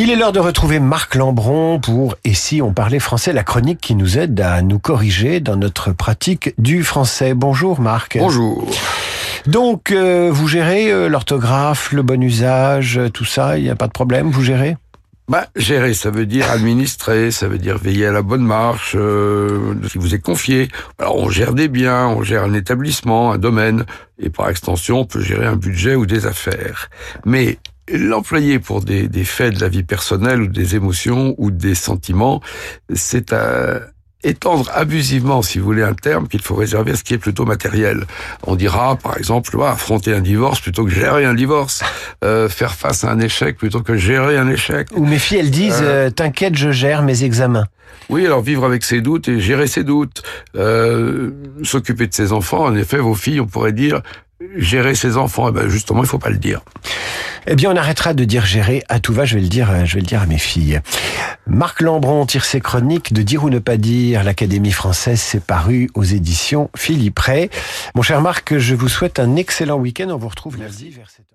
Il est l'heure de retrouver Marc Lambron pour Et si on parlait français, la chronique qui nous aide à nous corriger dans notre pratique du français. Bonjour Marc. Bonjour. Donc, euh, vous gérez euh, l'orthographe, le bon usage, euh, tout ça, il n'y a pas de problème, vous gérez? Bah, gérer, ça veut dire administrer, ça veut dire veiller à la bonne marche euh, de ce qui vous est confié. Alors, on gère des biens, on gère un établissement, un domaine, et par extension, on peut gérer un budget ou des affaires. Mais l'employer pour des, des faits de la vie personnelle ou des émotions ou des sentiments, c'est un étendre abusivement, si vous voulez, un terme qu'il faut réserver à ce qui est plutôt matériel. On dira, par exemple, affronter un divorce plutôt que gérer un divorce, euh, faire face à un échec plutôt que gérer un échec. Ou mes filles, elles disent, euh, t'inquiète, je gère mes examens. Oui, alors vivre avec ses doutes et gérer ses doutes, euh, s'occuper de ses enfants. En effet, vos filles, on pourrait dire, gérer ses enfants. Eh ben justement, il faut pas le dire. Eh bien, on arrêtera de dire gérer à tout va. Je vais le dire, je vais le dire à mes filles. Marc Lambron tire ses chroniques de Dire ou ne pas dire. L'Académie française s'est parue aux éditions Philippe Ray. Mon cher Marc, je vous souhaite un excellent week-end. On vous retrouve lundi vers 7h.